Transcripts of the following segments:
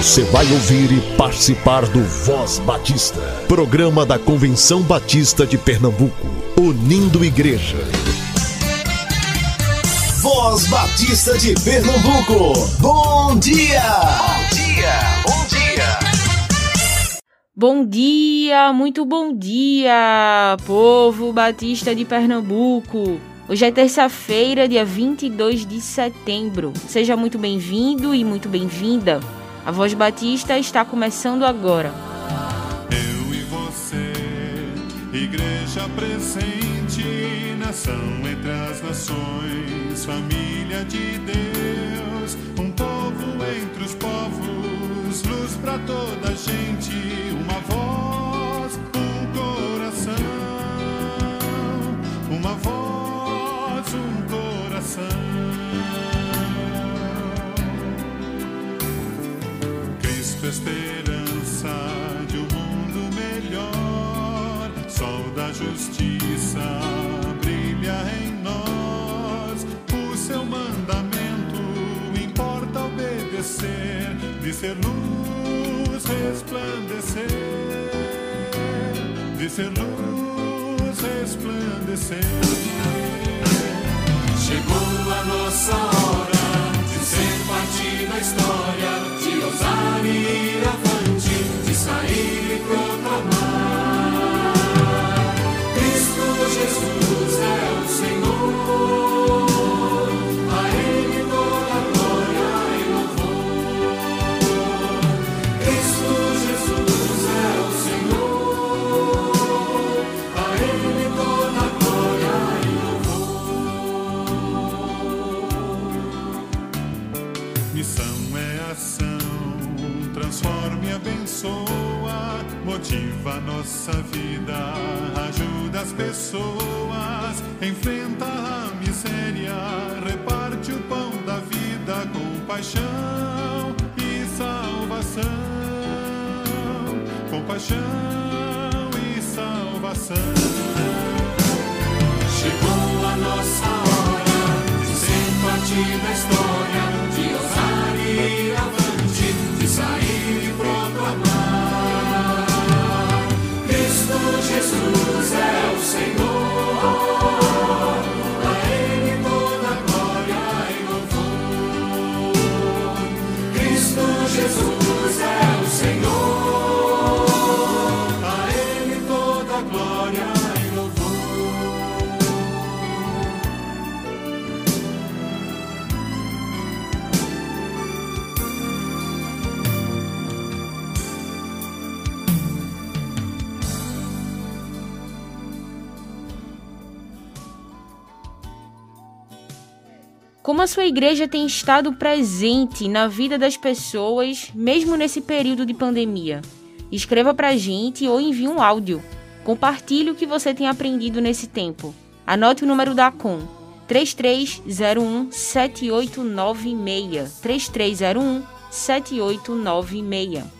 Você vai ouvir e participar do Voz Batista, programa da Convenção Batista de Pernambuco, unindo igreja. Voz Batista de Pernambuco, bom dia! Bom dia, bom dia! Bom dia, muito bom dia, povo batista de Pernambuco. Hoje é terça-feira, dia 22 de setembro. Seja muito bem-vindo e muito bem-vinda. A Voz Batista está começando agora. Eu e você, igreja presente, nação entre as nações, família de Deus, um povo entre os povos, luz para toda a gente, uma voz, um coração, uma voz, um coração. Justiça brilha em nós. O seu mandamento importa obedecer, de ser luz resplandecer, de ser luz resplandecer. Chegou a nossa hora de ser parte da história, de ousar e ir avante, de sair e proclamar. Nossa vida, ajuda as pessoas, enfrenta a miséria, reparte o pão da vida com paixão e salvação, com paixão e salvação. Chegou a nossa hora de ser parte da história, de ousar e ir Jesus é o Senhor, Como a sua igreja tem estado presente na vida das pessoas, mesmo nesse período de pandemia? Escreva pra gente ou envie um áudio. Compartilhe o que você tem aprendido nesse tempo. Anote o número da Com 3301 7896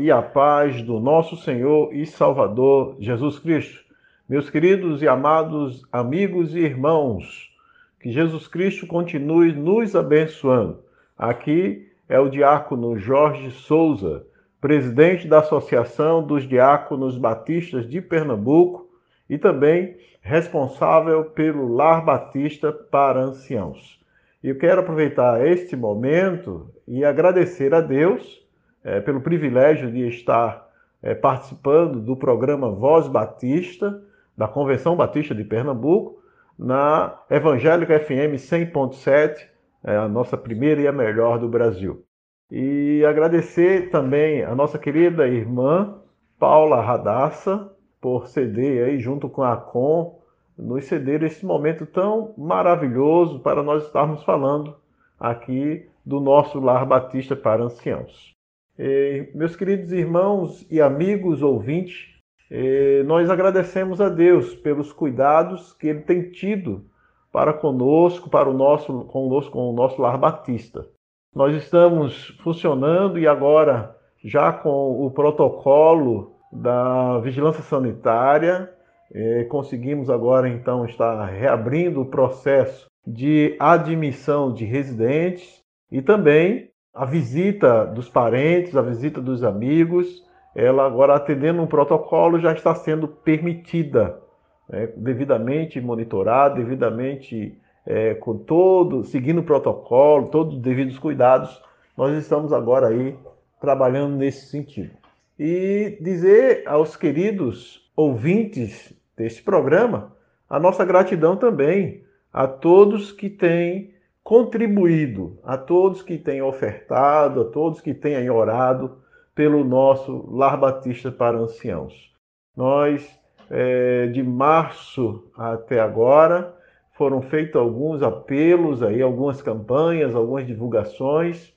e a paz do nosso Senhor e Salvador Jesus Cristo. Meus queridos e amados amigos e irmãos, que Jesus Cristo continue nos abençoando. Aqui é o diácono Jorge Souza, presidente da Associação dos Diáconos Batistas de Pernambuco e também responsável pelo Lar Batista para Anciãos. Eu quero aproveitar este momento e agradecer a Deus eh, pelo privilégio de estar eh, participando do programa Voz Batista, da Convenção Batista de Pernambuco, na Evangélica FM 100.7, é a nossa primeira e a melhor do Brasil. E agradecer também a nossa querida irmã Paula Radassa por ceder aí junto com a Com nos ceder esse momento tão maravilhoso para nós estarmos falando aqui do nosso Lar Batista para Anciãos. Meus queridos irmãos e amigos ouvintes, nós agradecemos a Deus pelos cuidados que Ele tem tido para conosco, para o nosso, conosco, com o nosso lar batista. Nós estamos funcionando e agora já com o protocolo da vigilância sanitária, conseguimos agora então estar reabrindo o processo de admissão de residentes e também a visita dos parentes, a visita dos amigos ela agora atendendo um protocolo já está sendo permitida, né, devidamente monitorada, devidamente é, com todo, seguindo o protocolo, todos os devidos cuidados, nós estamos agora aí trabalhando nesse sentido. E dizer aos queridos ouvintes desse programa a nossa gratidão também a todos que têm contribuído, a todos que têm ofertado, a todos que têm orado pelo nosso Lar Batista para Anciãos. Nós, é, de março até agora, foram feitos alguns apelos, aí, algumas campanhas, algumas divulgações,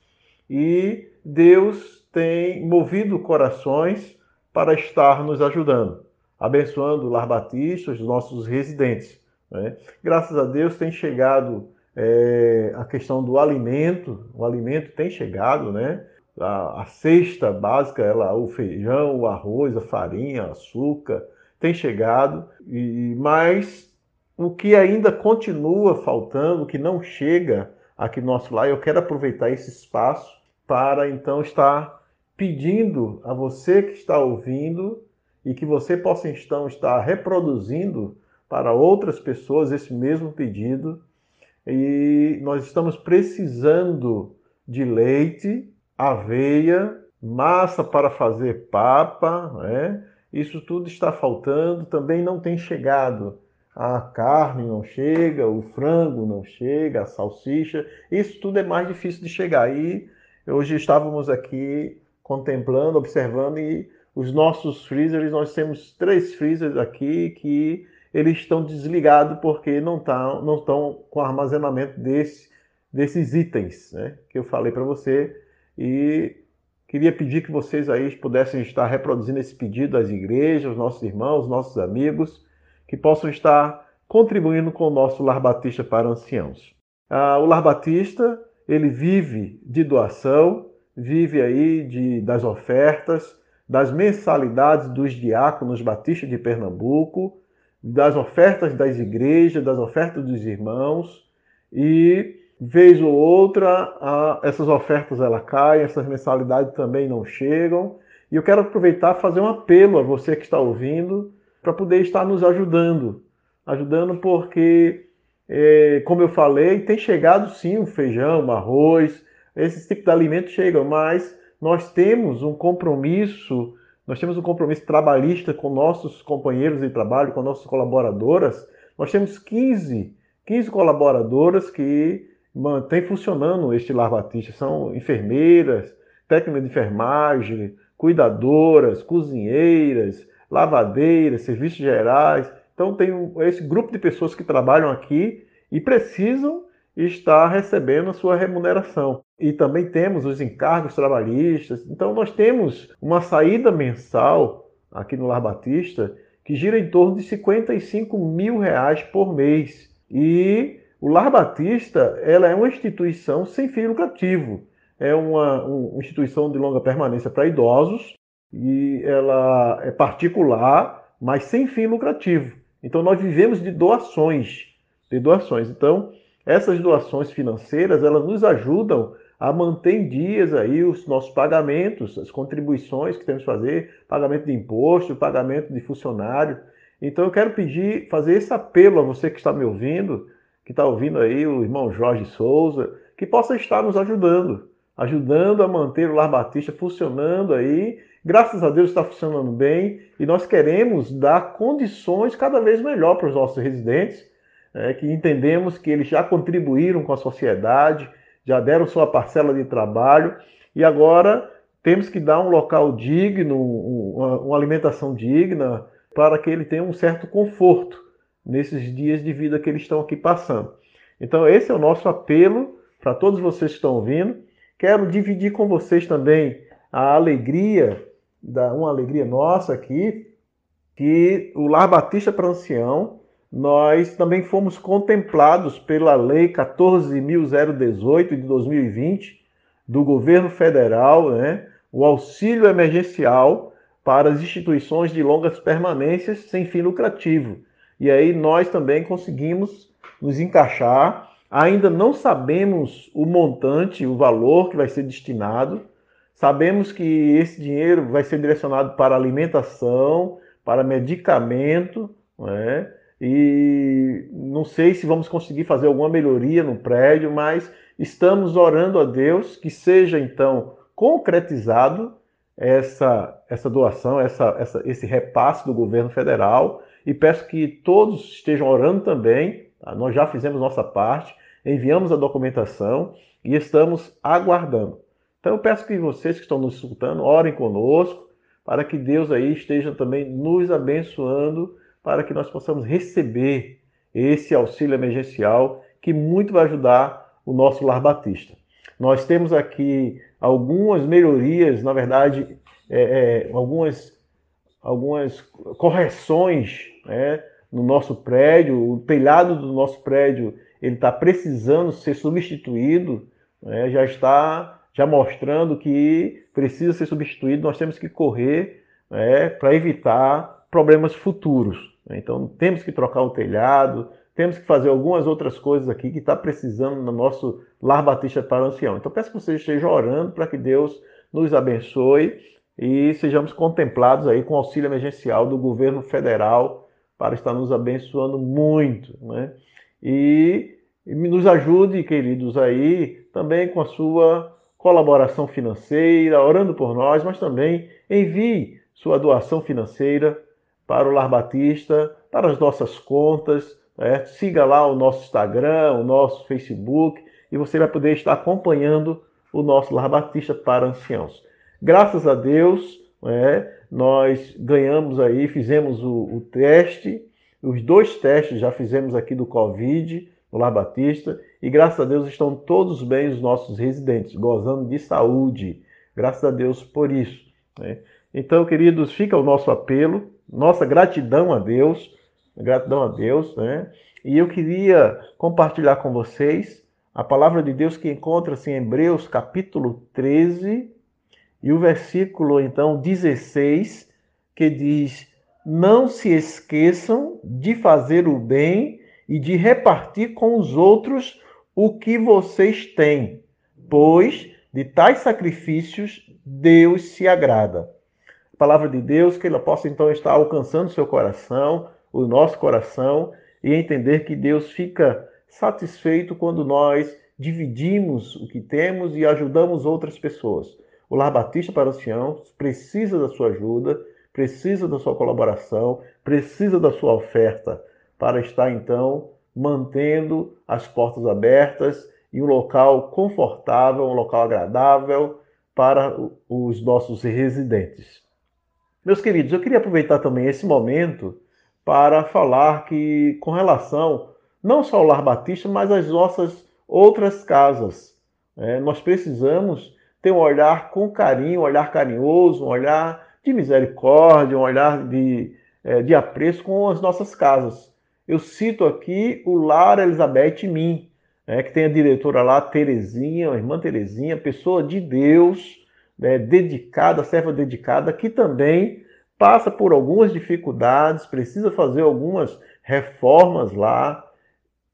e Deus tem movido corações para estar nos ajudando, abençoando o Lar Batista, os nossos residentes. Né? Graças a Deus tem chegado é, a questão do alimento, o alimento tem chegado, né? a, a cesta básica, ela, o feijão, o arroz, a farinha, açúcar, tem chegado, e mas o que ainda continua faltando, que não chega aqui no nosso lar, eu quero aproveitar esse espaço para então estar pedindo a você que está ouvindo e que você possa então estar reproduzindo para outras pessoas esse mesmo pedido. E nós estamos precisando de leite aveia, massa para fazer papa, né? isso tudo está faltando, também não tem chegado. A carne não chega, o frango não chega, a salsicha, isso tudo é mais difícil de chegar. E hoje estávamos aqui contemplando, observando, e os nossos freezers, nós temos três freezers aqui que eles estão desligados porque não, tá, não estão com armazenamento desse, desses itens né, que eu falei para você e queria pedir que vocês aí pudessem estar reproduzindo esse pedido às igrejas, nossos irmãos, nossos amigos, que possam estar contribuindo com o nosso Lar Batista para anciãos. Ah, o Lar Batista, ele vive de doação, vive aí de, das ofertas, das mensalidades dos diáconos batistas de Pernambuco, das ofertas das igrejas, das ofertas dos irmãos e vez ou outra, essas ofertas ela caem, essas mensalidades também não chegam, E eu quero aproveitar fazer um apelo a você que está ouvindo para poder estar nos ajudando. Ajudando porque, é, como eu falei, tem chegado sim o feijão, o arroz, esses tipos de alimentos chegam, mas nós temos um compromisso, nós temos um compromisso trabalhista com nossos companheiros de trabalho, com nossas colaboradoras. Nós temos 15, 15 colaboradoras que mantêm funcionando este Lar Batista. São enfermeiras, técnicas de enfermagem, cuidadoras, cozinheiras, lavadeiras, serviços gerais. Então tem esse grupo de pessoas que trabalham aqui e precisam estar recebendo a sua remuneração. E também temos os encargos trabalhistas. Então nós temos uma saída mensal aqui no Lar Batista que gira em torno de 55 mil reais por mês. E o Lar Batista ela é uma instituição sem fim lucrativo. É uma, uma instituição de longa permanência para idosos e ela é particular, mas sem fim lucrativo. Então nós vivemos de doações, de doações. Então essas doações financeiras elas nos ajudam a manter em dias aí os nossos pagamentos, as contribuições que temos que fazer, pagamento de imposto, pagamento de funcionário. Então eu quero pedir, fazer esse apelo a você que está me ouvindo, que está ouvindo aí o irmão Jorge Souza, que possa estar nos ajudando, ajudando a manter o Lar Batista funcionando aí. Graças a Deus está funcionando bem e nós queremos dar condições cada vez melhor para os nossos residentes, é, que entendemos que eles já contribuíram com a sociedade, já deram sua parcela de trabalho e agora temos que dar um local digno, uma, uma alimentação digna, para que ele tenha um certo conforto nesses dias de vida que eles estão aqui passando. Então, esse é o nosso apelo para todos vocês que estão ouvindo. Quero dividir com vocês também a alegria, uma alegria nossa aqui, que o Lar Batista para Ancião nós também fomos contemplados pela Lei 14.018 de 2020 do governo federal, né, o auxílio emergencial para as instituições de longas permanências sem fim lucrativo. E aí nós também conseguimos nos encaixar. Ainda não sabemos o montante, o valor que vai ser destinado. Sabemos que esse dinheiro vai ser direcionado para alimentação, para medicamento, né? E não sei se vamos conseguir fazer alguma melhoria no prédio, mas estamos orando a Deus que seja então concretizado essa, essa doação, essa, essa, esse repasse do governo federal e peço que todos estejam orando também. Tá? Nós já fizemos nossa parte, enviamos a documentação e estamos aguardando. Então eu peço que vocês que estão nos escutando orem conosco para que Deus aí esteja também nos abençoando para que nós possamos receber esse auxílio emergencial que muito vai ajudar o nosso lar batista. Nós temos aqui algumas melhorias, na verdade, é, é, algumas, algumas correções né, no nosso prédio. O telhado do nosso prédio ele está precisando ser substituído, né, já está já mostrando que precisa ser substituído. Nós temos que correr né, para evitar problemas futuros. Né? Então temos que trocar o telhado, temos que fazer algumas outras coisas aqui que está precisando no nosso Lar Batista para o Ancião. Então peço que vocês estejam orando para que Deus nos abençoe e sejamos contemplados aí com auxílio emergencial do governo federal para estar nos abençoando muito, né? E, e nos ajude, queridos, aí também com a sua colaboração financeira, orando por nós, mas também envie sua doação financeira para o Lar Batista, para as nossas contas. Né? Siga lá o nosso Instagram, o nosso Facebook, e você vai poder estar acompanhando o nosso Lar Batista para anciãos. Graças a Deus, né, nós ganhamos aí, fizemos o, o teste, os dois testes já fizemos aqui do Covid no Lar Batista, e graças a Deus estão todos bem os nossos residentes, gozando de saúde. Graças a Deus por isso. Né? Então, queridos, fica o nosso apelo nossa gratidão a Deus, gratidão a Deus, né? E eu queria compartilhar com vocês a palavra de Deus que encontra-se em Hebreus capítulo 13 e o versículo então 16, que diz: Não se esqueçam de fazer o bem e de repartir com os outros o que vocês têm, pois de tais sacrifícios Deus se agrada. Palavra de Deus, que ela possa então estar alcançando seu coração, o nosso coração, e entender que Deus fica satisfeito quando nós dividimos o que temos e ajudamos outras pessoas. O Lar Batista para Anciãos precisa da sua ajuda, precisa da sua colaboração, precisa da sua oferta para estar então mantendo as portas abertas e um local confortável, um local agradável para os nossos residentes. Meus queridos, eu queria aproveitar também esse momento para falar que, com relação não só ao Lar Batista, mas às nossas outras casas, é, nós precisamos ter um olhar com carinho, um olhar carinhoso, um olhar de misericórdia, um olhar de, é, de apreço com as nossas casas. Eu cito aqui o Lar Elizabeth Min, né, que tem a diretora lá, Terezinha, a irmã Terezinha, pessoa de Deus, né, dedicada, serva dedicada, que também passa por algumas dificuldades, precisa fazer algumas reformas lá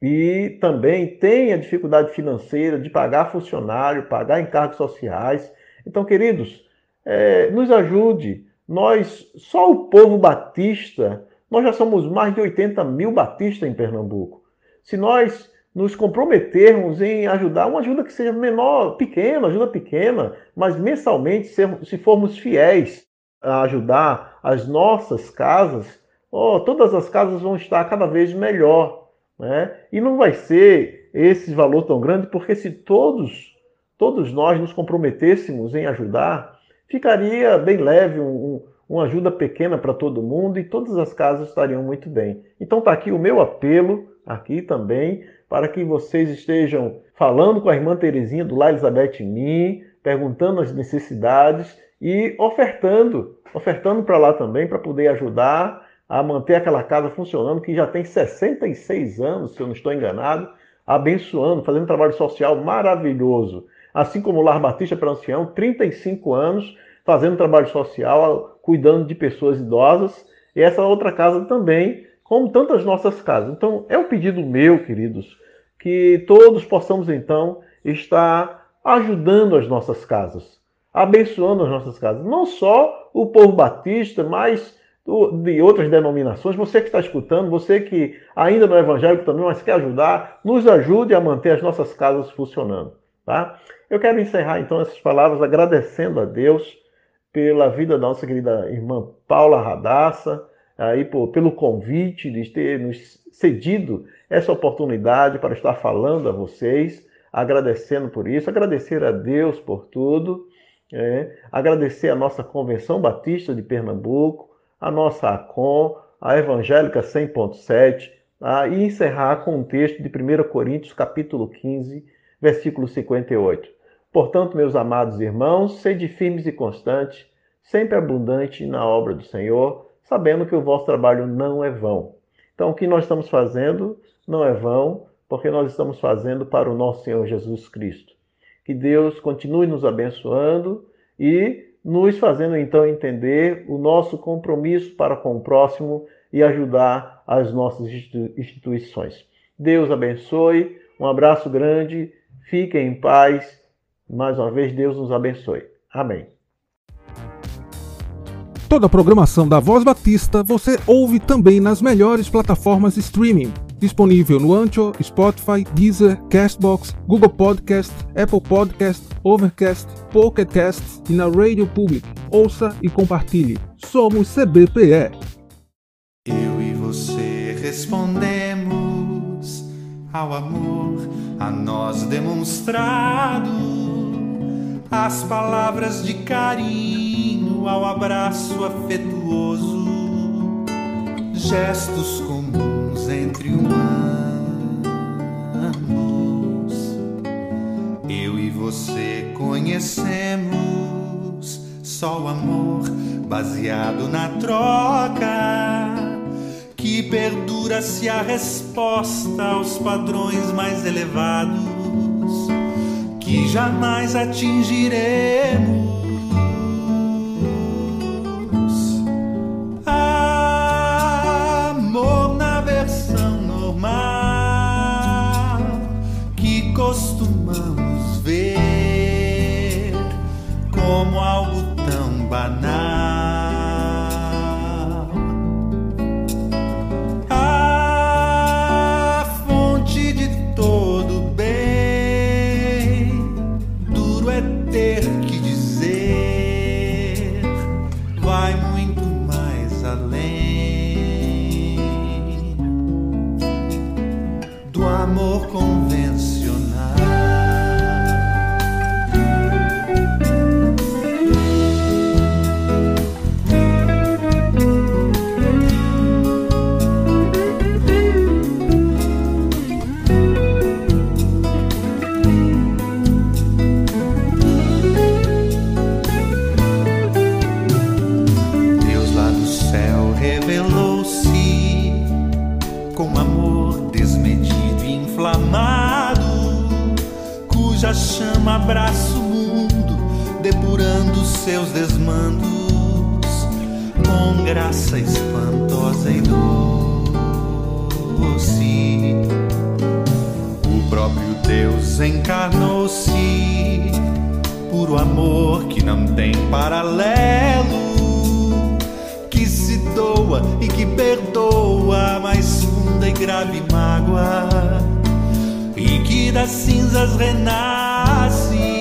e também tem a dificuldade financeira de pagar funcionário, pagar encargos sociais. Então, queridos, é, nos ajude. Nós, só o povo batista, nós já somos mais de 80 mil batistas em Pernambuco. Se nós nos comprometermos em ajudar, uma ajuda que seja menor, pequena, ajuda pequena, mas mensalmente, se formos fiéis a ajudar as nossas casas, oh, todas as casas vão estar cada vez melhor. Né? E não vai ser esse valor tão grande, porque se todos, todos nós nos comprometêssemos em ajudar, ficaria bem leve, um, uma ajuda pequena para todo mundo e todas as casas estariam muito bem. Então está aqui o meu apelo, aqui também, para que vocês estejam falando com a irmã Terezinha do Lá Elizabeth Mim, perguntando as necessidades e ofertando, ofertando para lá também para poder ajudar a manter aquela casa funcionando, que já tem 66 anos, se eu não estou enganado, abençoando, fazendo um trabalho social maravilhoso. Assim como o Lar Batista para Ancião, 35 anos, fazendo trabalho social, cuidando de pessoas idosas, e essa outra casa também, como tantas nossas casas. Então, é um pedido meu, queridos, que todos possamos então estar ajudando as nossas casas abençoando as nossas casas. Não só o povo batista, mas de outras denominações. Você que está escutando, você que ainda não é evangélico também, mas quer ajudar, nos ajude a manter as nossas casas funcionando. Tá? Eu quero encerrar então essas palavras agradecendo a Deus pela vida da nossa querida irmã Paula Radassa, aí por, pelo convite de ter nos cedido essa oportunidade para estar falando a vocês, agradecendo por isso, agradecer a Deus por tudo é, agradecer a nossa Convenção Batista de Pernambuco, a nossa ACOM, a Evangélica 100.7, tá? e encerrar com um texto de 1 Coríntios, capítulo 15, versículo 58. Portanto, meus amados irmãos, sede firmes e constantes, sempre abundante na obra do Senhor, sabendo que o vosso trabalho não é vão. Então, o que nós estamos fazendo não é vão, porque nós estamos fazendo para o nosso Senhor Jesus Cristo. Que Deus continue nos abençoando e nos fazendo então entender o nosso compromisso para com o próximo e ajudar as nossas instituições. Deus abençoe, um abraço grande, fiquem em paz. Mais uma vez, Deus nos abençoe. Amém. Toda a programação da Voz Batista você ouve também nas melhores plataformas streaming disponível no Ancho, Spotify, Deezer, Castbox, Google Podcast, Apple Podcast, Overcast, Pocket Cast e na Radio Public. Ouça e compartilhe. Somos CBPE. Eu e você respondemos ao amor a nós demonstrado, as palavras de carinho ao abraço afetuoso, gestos comuns entre humanos. Eu e você conhecemos só o amor baseado na troca. Que perdura se a resposta aos padrões mais elevados que jamais atingiremos doce. O próprio Deus encarnou-se, puro amor que não tem paralelo que se doa e que perdoa a mais funda e grave mágoa e que das cinzas renasce.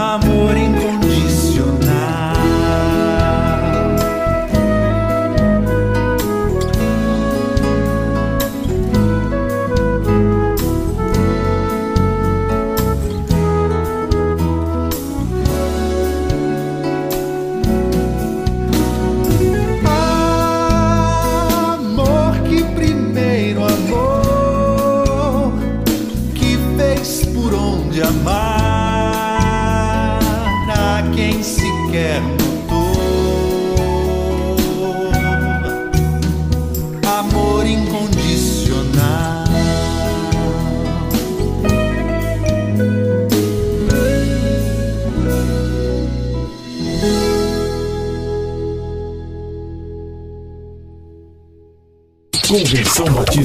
Amor